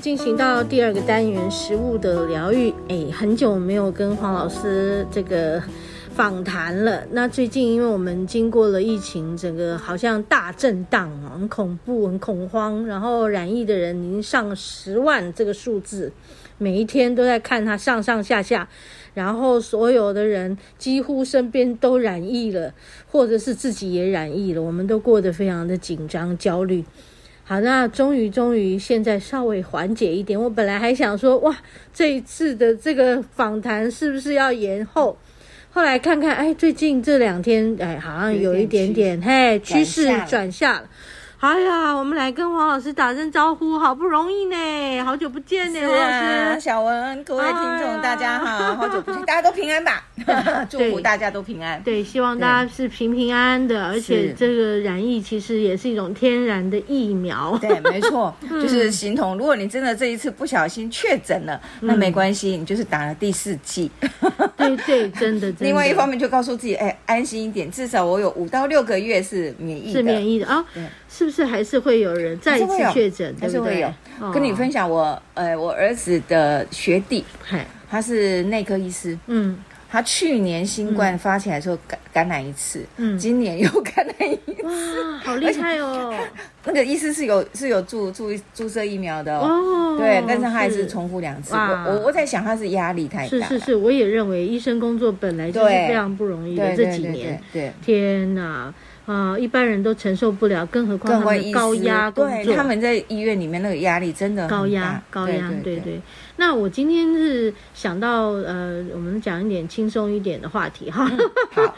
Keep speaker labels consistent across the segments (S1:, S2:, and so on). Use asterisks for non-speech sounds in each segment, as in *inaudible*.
S1: 进行到第二个单元——食物的疗愈。哎，很久没有跟黄老师这个。访谈了。那最近，因为我们经过了疫情，整个好像大震荡，很恐怖，很恐慌。然后染疫的人已经上十万这个数字，每一天都在看他上上下下。然后所有的人几乎身边都染疫了，或者是自己也染疫了，我们都过得非常的紧张、焦虑。好，那终于终于现在稍微缓解一点。我本来还想说，哇，这一次的这个访谈是不是要延后？后来看看，哎，最近这两天，哎，好像有一点点，嘿，趋势转下了。哎呀，我们来跟黄老师打声招呼，好不容易呢，好久不见呢，黄老师，
S2: 小文，各位听众，哎、大家好，*laughs* 好久不见，大家都平安吧？*laughs* 祝福大家都平安。
S1: 对，希望大家是平平安安的，而且这个染疫其实也是一种天然的疫苗。
S2: 对，没错，*laughs* 就是形同，如果你真的这一次不小心确诊了，嗯、那没关系，你就是打了第四剂。
S1: 对对，真的。*laughs* 真的
S2: 另外一方面就告诉自己，哎，安心一点，至少我有五到六个月是免疫的，
S1: 是免疫的啊。对是不是还是会有人再一次确诊？
S2: 还是会有。跟你分享我，呃，我儿子的学弟，他是内科医师，嗯，他去年新冠发起来的时候感感染一次，嗯，今年又感染一次，
S1: 哇，好厉害哦！
S2: 那个医师是有是有注注注射疫苗的哦，对，但是他还是重复两次。我我在想他是压力太大。
S1: 是是是，我也认为医生工作本来就是非常不容易的，这几年，对，天哪！啊，一般人都承受不了，更何况他们高压工作，
S2: 对，他们在医院里面那个压力真的
S1: 高压，高压，对对，对对。那我今天是想到，呃，我们讲一点轻松一点的话题哈，*laughs* 好，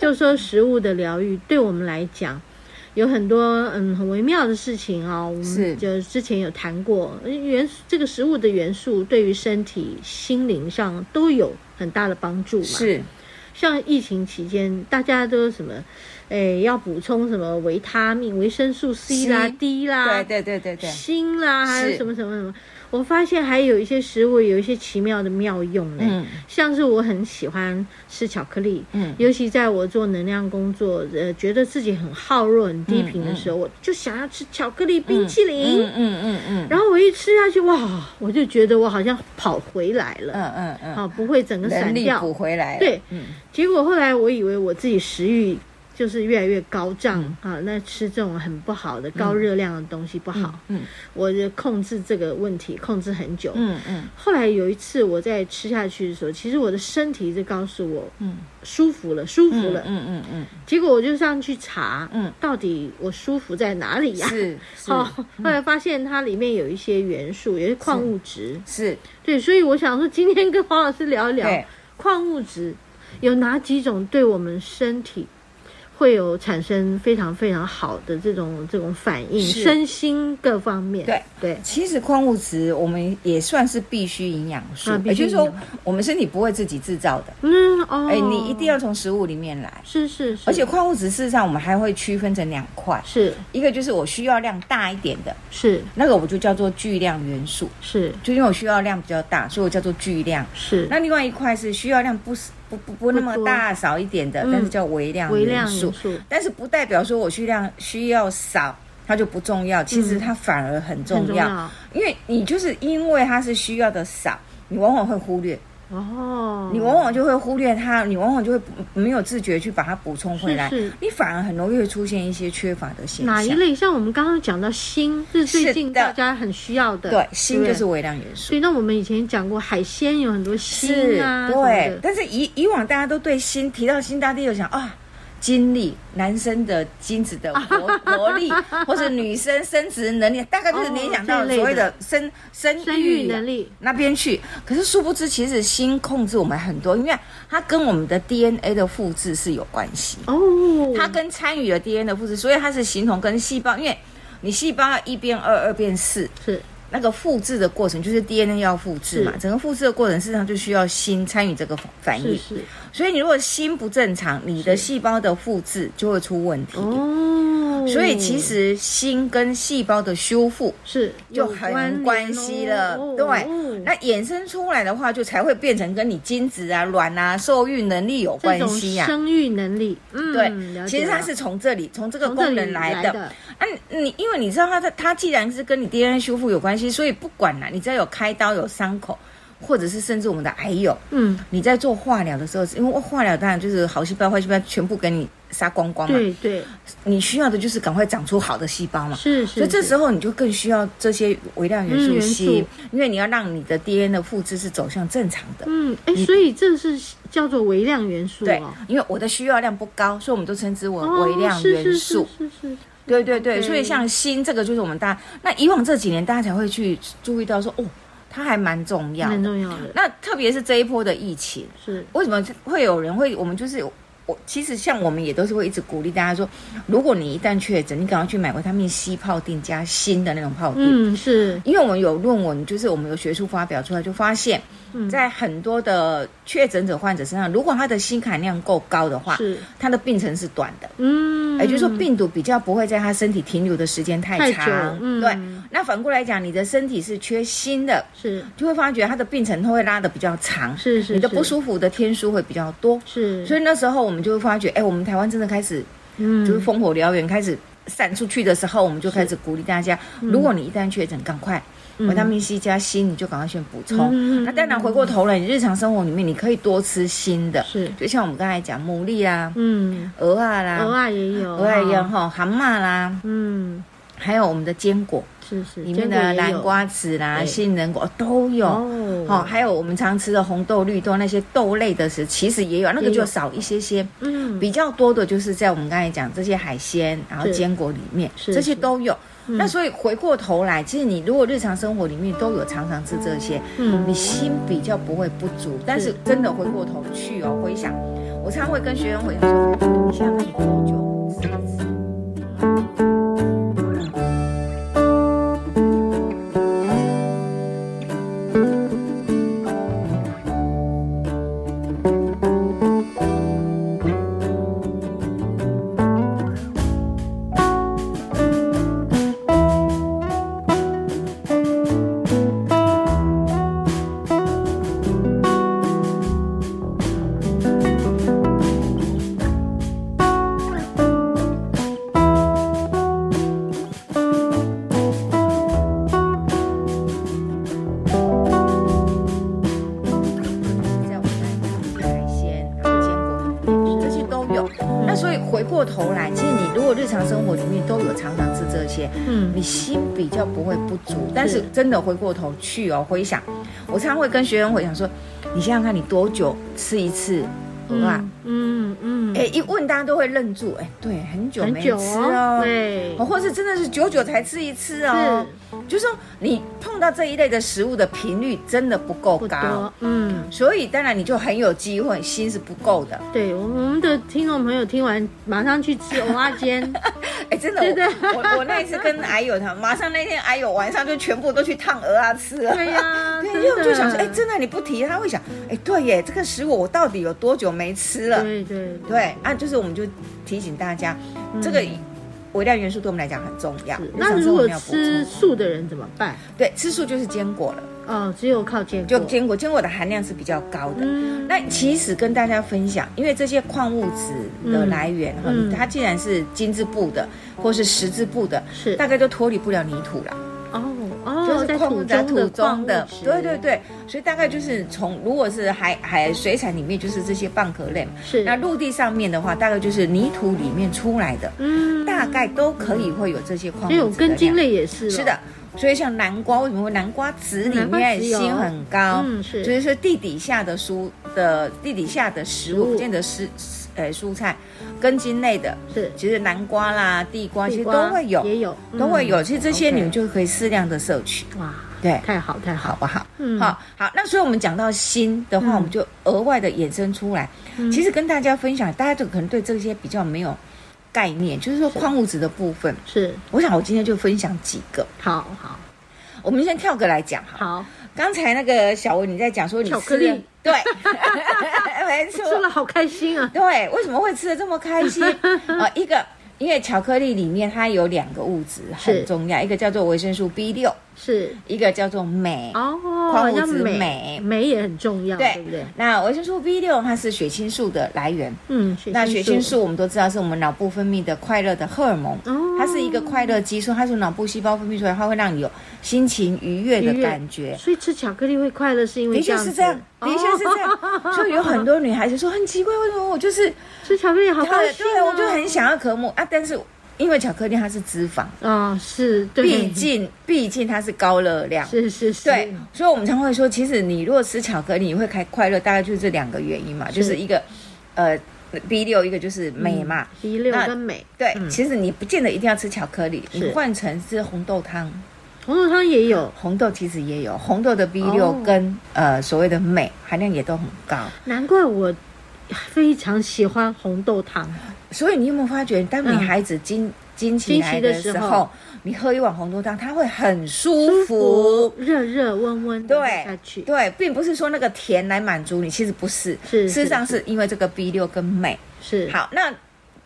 S1: 就说食物的疗愈，对我们来讲有很多嗯很微妙的事情啊、哦。我们就之前有谈过元这个食物的元素，对于身体、心灵上都有很大的帮助嘛。是，像疫情期间，大家都什么？哎，要补充什么维他命、维生素 C 啦、D 啦，
S2: 对对对对对，
S1: 锌啦，还有什么什么什么。我发现还有一些食物有一些奇妙的妙用呢。嗯，像是我很喜欢吃巧克力，嗯，尤其在我做能量工作，呃，觉得自己很耗弱、很低频的时候，我就想要吃巧克力冰淇淋，嗯嗯嗯嗯。然后我一吃下去，哇，我就觉得我好像跑回来了，嗯嗯嗯，啊，不会整个散掉，
S2: 补回来。
S1: 对，嗯。结果后来我以为我自己食欲。就是越来越高涨、嗯、啊！那吃这种很不好的高热量的东西不好。嗯，嗯我就控制这个问题，控制很久。嗯嗯。嗯后来有一次我在吃下去的时候，其实我的身体就告诉我，嗯，舒服了，舒服了。嗯嗯嗯。嗯嗯结果我就上去查，嗯，到底我舒服在哪里呀、啊？是。*laughs* 好，后来发现它里面有一些元素，有些矿物质。是对，所以我想说，今天跟黄老师聊一聊矿物质有哪几种对我们身体。会有产生非常非常好的这种这种反应，身心各方面。对对，
S2: 对其实矿物质我们也算是必需营养素，也就是说我们身体不会自己制造的。嗯哦，哎，你一定要从食物里面来。是是是。而且矿物质事实上我们还会区分成两块，是一个就是我需要量大一点的，是那个我就叫做巨量元素，是就因为我需要量比较大，所以我叫做巨量。是那另外一块是需要量不是。不不不那么大少一点的，但是叫微量元素。但是不代表说我需量需要少，它就不重要。其实它反而很重要，因为你就是因为它是需要的少，你往往会忽略。哦，你往往就会忽略它，你往往就会没有自觉去把它补充回来，是是你反而很容易会出现一些缺乏的现象。
S1: 哪一类？像我们刚刚讲到锌，是最近大家很需要的。
S2: 对，锌就是微量元素。
S1: 所以那我们以前讲过，海鲜有很多锌啊。
S2: 对，但是以以往大家都对锌提到锌，大家都有想啊。精力，男生的精子的活 *laughs* 活力，或者女生生殖能力，大概就是联想到所谓的生、生育能力那边去。可是殊不知，其实心控制我们很多，因为它跟我们的 DNA 的复制是有关系哦。它跟参与了 DNA 的复制，所以它是形同跟细胞，因为你细胞要一变二，二变四，是。那个复制的过程就是 DNA 要复制嘛，整个复制的过程事实上就需要心参与这个反应。是，是，所以你如果心不正常，你的细胞的复制就会出问题。哦，所以其实心跟细胞的修复是就很关系了。哦、对，哦、那衍生出来的话，就才会变成跟你精子啊、卵啊、受孕能力有关系呀、啊。
S1: 生育能力，嗯，
S2: 对，其实它是从这里，从这个功能来的。来的啊，你因为你知道它它，它既然是跟你 DNA 修复有关系。所以不管啦，你只要有开刀有伤口，或者是甚至我们的癌友，嗯，你在做化疗的时候，因为化疗当然就是好细胞、坏细胞全部给你杀光光嘛，对对，你需要的就是赶快长出好的细胞嘛，是是，所以这时候你就更需要这些微量元素锌，因为你要让你的 DNA 的复制是走向正常的，
S1: 嗯，哎，所以这是叫做微量元素，
S2: 对，因为我的需要量不高，所以我们都称之为微量元素，是是。对对对，所以像锌这个就是我们大家那以往这几年大家才会去注意到说哦，它还蛮重要的，蛮重要的。那特别是这一波的疫情，是。为什么会有人会我们就是我其实像我们也都是会一直鼓励大家说，如果你一旦确诊，你赶快去买维他命 C 泡定加锌的那种泡定，嗯，是因为我们有论文，就是我们有学术发表出来就发现。在很多的确诊者患者身上，如果他的锌含量够高的话，是他的病程是短的。嗯，也就是说病毒比较不会在他身体停留的时间太长。嗯，对。那反过来讲，你的身体是缺锌的，是就会发觉他的病程都会拉的比较长。是是，你的不舒服的天数会比较多。是，所以那时候我们就会发觉，哎，我们台湾真的开始，嗯，就是烽火燎原开始散出去的时候，我们就开始鼓励大家，如果你一旦确诊，赶快。维他命 C 加锌，你就赶快先补充。嗯、那当然，回过头来，你日常生活里面你可以多吃锌的，是，就像我们刚才讲牡蛎啊，嗯，鹅啊啦，
S1: 鹅啊也有，
S2: 鹅啊也有哈，蛤蟆啦，嗯，还有我们的坚果，是是，里面的南瓜子啦、杏仁果都有，哦，还有我们常吃的红豆、绿豆那些豆类的食，其实也有，那个就少一些些，嗯，比较多的就是在我们刚才讲这些海鲜，然后坚果里面，这些都有。那所以回过头来，其实你如果日常生活里面都有常常吃这些，嗯，你心比较不会不足。但是真的回过头去哦，回想，我常常会跟学员回说，你想你多久吃一嗯？你心比较不会不足，但是真的回过头去哦，回想，我常常会跟学员回想说，你想想看，你多久吃一次蚵仔？嗯嗯，哎，一问大家都会愣住，哎，对，很久没吃哦，对，或是真的是久久才吃一次哦。就是说，你碰到这一类的食物的频率真的不够高，嗯，所以当然你就很有机会心是不够的。
S1: 对，我们的听众朋友听完马上去吃蚵仔煎，*laughs*
S2: 哎，真的，我我那一次跟癌友他马上那天癌友晚上就全部都去烫鹅啊吃了。对呀，对，因为就想说，哎，真的你不提他会想，哎，对耶，这个食物我到底有多久没吃了？对对对，啊，就是我们就提醒大家这个。微量元素对我们来讲很重要。
S1: 那如果吃素的人怎么办？
S2: 对，吃素就是坚果了。
S1: 哦，只有靠坚果。
S2: 就坚果，坚果的含量是比较高的。嗯。那其实跟大家分享，因为这些矿物质的来源哈，它既然是金字部的，或是十字部的，是大概都脱离不了泥土了。就是矿物在土中的。对对对，所以大概就是从如果是海海水产里面，就是这些蚌壳类。是。那陆地上面的话，大概就是泥土里面出来的。嗯。大概都可以会有这些矿物质。
S1: 有根茎类也是。
S2: 是的。所以像南瓜，为什么会南瓜籽里面锌很高？嗯，是。就是说地底下的蔬的地底下的食物，不见得是呃蔬菜，根茎类的，
S1: 是
S2: 其实南瓜啦、地瓜，其实都会有，
S1: 也有、
S2: 嗯、都会有。其实这些你们就可以适量的摄取。
S1: 哇，
S2: 对，
S1: 太好太好，
S2: 好不好？嗯，好好。那所以我们讲到锌的话，嗯、我们就额外的衍生出来。嗯、其实跟大家分享，大家就可能对这些比较没有概念，就是说矿物质的部分。
S1: 是，
S2: 我想我今天就分享几个。
S1: 好好，
S2: 我们先跳个来讲。
S1: 好。
S2: 刚才那个小文你在讲说你
S1: 巧克力，
S2: 对，*laughs* 没错，
S1: 吃了好开心啊。
S2: 对，为什么会吃的这么开心啊？*laughs* 一个，因为巧克力里面它有两个物质很重要，一个叫做维生素 B 六。是一个叫做镁哦，矿物质镁，
S1: 镁也很重要，对，不对？
S2: 那维生素 B 六它是血清素的来源，嗯，那血清素我们都知道是我们脑部分泌的快乐的荷尔蒙，哦，它是一个快乐激素，它从脑部细胞分泌出来，它会让你有心情愉悦的感觉。
S1: 所以吃巧克力会快乐，是因为
S2: 的确是这样，的确是这样。*laughs* 所以有很多女孩子说很奇怪，为什么我就是
S1: 吃巧克力好高兴，
S2: 对，我就很想要渴慕啊，但是。因为巧克力它是脂肪。
S1: 啊、哦，是，
S2: 毕竟毕竟它是高热量，
S1: 是是是，
S2: 对，所以我们常会说，其实你如果吃巧克力，你会开快乐，大概就是这两个原因嘛，是。就是一个呃 B 六，一个就是美嘛、嗯、
S1: ，B 六跟美，
S2: 对、嗯，其实你不见得一定要吃巧克力，你换成是红豆汤，
S1: 红豆汤也有，
S2: 红豆其实也有，红豆的 B 六跟、哦、呃所谓的镁含量也都很高，
S1: 难怪我非常喜欢红豆汤。
S2: 所以你有没有发觉，当女孩子经经期来的时候，你喝一碗红豆汤，它会很舒服，
S1: 热热温温的下去。
S2: 对对，并不是说那个甜来满足你，其实不是，
S1: 是
S2: 事实上是因为这个 B 六跟镁
S1: 是
S2: 好。那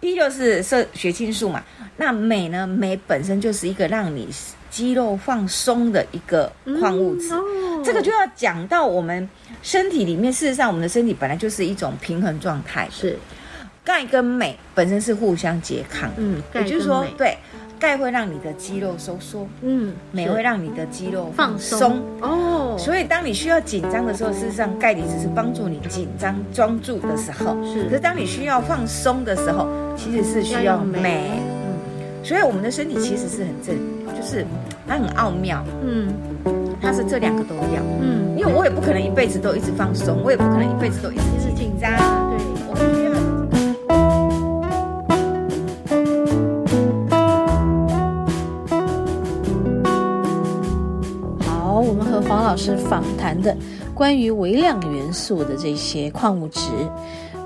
S2: B 六是摄血清素嘛？那镁呢？镁本身就是一个让你肌肉放松的一个矿物质。嗯哦、这个就要讲到我们身体里面，事实上我们的身体本来就是一种平衡状态，
S1: 是。
S2: 钙跟镁本身是互相拮抗，嗯，也就是说，对，钙会让你的肌肉收缩，嗯，镁会让你的肌肉放松，哦，所以当你需要紧张的时候，事实上钙离子是帮助你紧张专注的时候，是，可是当你需要放松的时候，其实是需要镁，嗯，所以我们的身体其实是很正，就是它很奥妙，嗯，它是这两个都要，嗯，因为我也不可能一辈子都一直放松，我也不可能一辈子都一直一直紧张。
S1: 和黄老师访谈的关于微量元素的这些矿物质，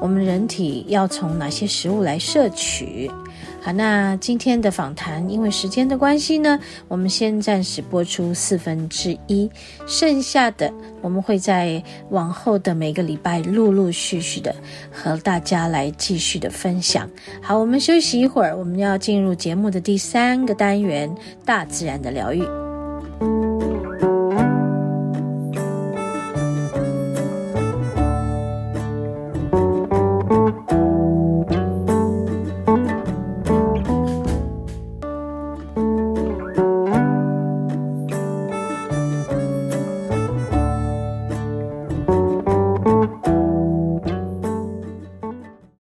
S1: 我们人体要从哪些食物来摄取？好，那今天的访谈因为时间的关系呢，我们先暂时播出四分之一，剩下的我们会在往后的每个礼拜陆陆续续的和大家来继续的分享。好，我们休息一会儿，我们要进入节目的第三个单元——大自然的疗愈。